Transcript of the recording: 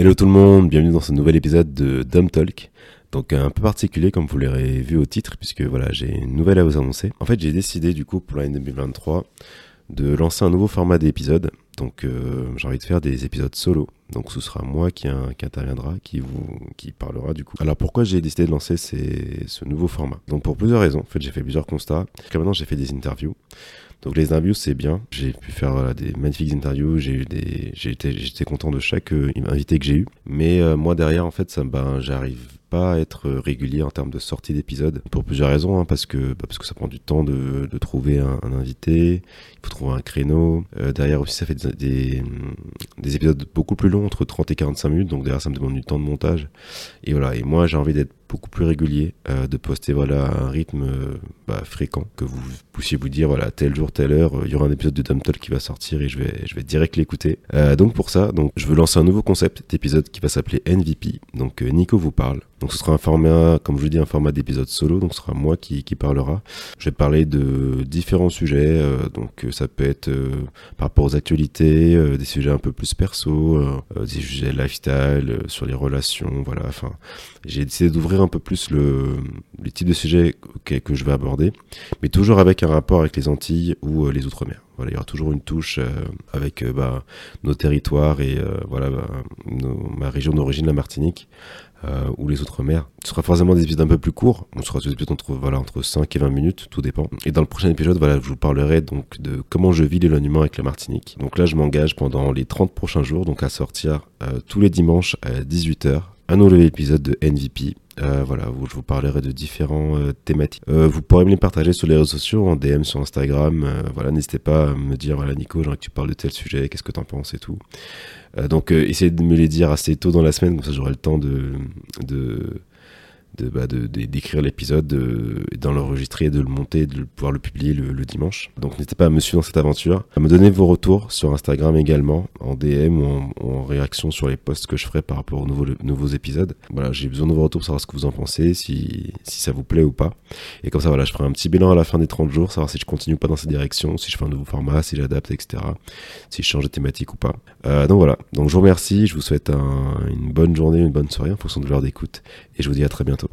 Hello tout le monde, bienvenue dans ce nouvel épisode de Dumb Talk. Donc un peu particulier comme vous l'aurez vu au titre puisque voilà j'ai une nouvelle à vous annoncer. En fait j'ai décidé du coup pour l'année 2023 de lancer un nouveau format d'épisode. Donc euh, j'ai envie de faire des épisodes solo. Donc ce sera moi qui, interviendra, qui vous parlera du coup. Alors pourquoi j'ai décidé de lancer ce nouveau format? Donc pour plusieurs raisons. En fait j'ai fait plusieurs constats. Jusqu'à maintenant j'ai fait des interviews. Donc les interviews c'est bien. J'ai pu faire des magnifiques interviews. J'ai eu j'étais content de chaque euh, invité que j'ai eu. Mais euh, moi derrière en fait ben j'arrive pas à être régulier en termes de sortie d'épisodes pour plusieurs raisons hein, parce que bah, parce que ça prend du temps de, trouver un, invité il faut trouver un créneau euh, derrière aussi ça fait des, épisodes beaucoup plus longs entre 30 et 45 minutes donc derrière ça me demande du temps de montage et voilà et moi j'ai envie d'être beaucoup plus régulier, euh, de poster voilà un rythme euh, bah, fréquent, que vous puissiez vous dire voilà tel jour, telle heure, il y aura un épisode de Dumb qui va sortir et je vais je vais direct l'écouter. Euh, donc pour ça, je veux lancer un nouveau concept d'épisode qui va s'appeler NVP. Donc Nico vous parle. Donc ce sera un format, comme je vous dis, un format d'épisode solo. Donc ce sera moi qui, qui parlera. Je vais parler de différents sujets. donc ça peut être par rapport aux actualités, des sujets un peu plus perso, des sujets lifestyle, sur les relations, voilà. Enfin, j'ai décidé d'ouvrir un peu plus le, les types de sujets que je vais aborder, mais toujours avec un rapport avec les Antilles ou euh, les Outre-mer. Il y aura toujours une touche euh, avec euh, bah, nos territoires et voilà bah, ma région d'origine, la Martinique, ou les Outre-mer. Ce sera forcément des épisodes un peu plus courts. On sera des épisodes entre, voilà, entre 5 et 20 minutes, tout dépend. Et dans le prochain épisode, voilà, je vous parlerai donc de comment je vis l'éloignement avec la Martinique. Donc là, je m'engage pendant les 30 prochains jours donc à sortir tous les dimanches à 18h un nouvel épisode de NVP. Euh, voilà, je vous parlerai de différents euh, thématiques. Euh, vous pourrez me les partager sur les réseaux sociaux, en DM sur Instagram. Voilà, n'hésitez pas à me dire, voilà, Nico, j'ai que tu parles de tel sujet, qu'est-ce que t'en penses et tout. Donc, essayez de me les dire assez tôt dans la semaine, comme ça j'aurai le temps de, de, bah, d'écrire l'épisode, d'en l'enregistrer, de le monter, de pouvoir le publier le, dimanche. Donc n'hésitez pas à me suivre dans cette aventure, à me donner vos retours sur Instagram également, en DM ou en, réaction sur les posts que je ferai par rapport aux nouveaux, nouveaux épisodes. Voilà, j'ai besoin de vos retours pour savoir ce que vous en pensez, si, si ça vous plaît ou pas. Et comme ça, voilà, je ferai un petit bilan à la fin des 30 jours, savoir si je continue pas dans cette direction, si je fais un nouveau format, si j'adapte, etc. Si je change de thématique ou pas. Euh, donc voilà, donc je vous remercie, je vous souhaite une bonne journée, une bonne soirée en fonction de l'heure d'écoute, et je vous dis à très bientôt.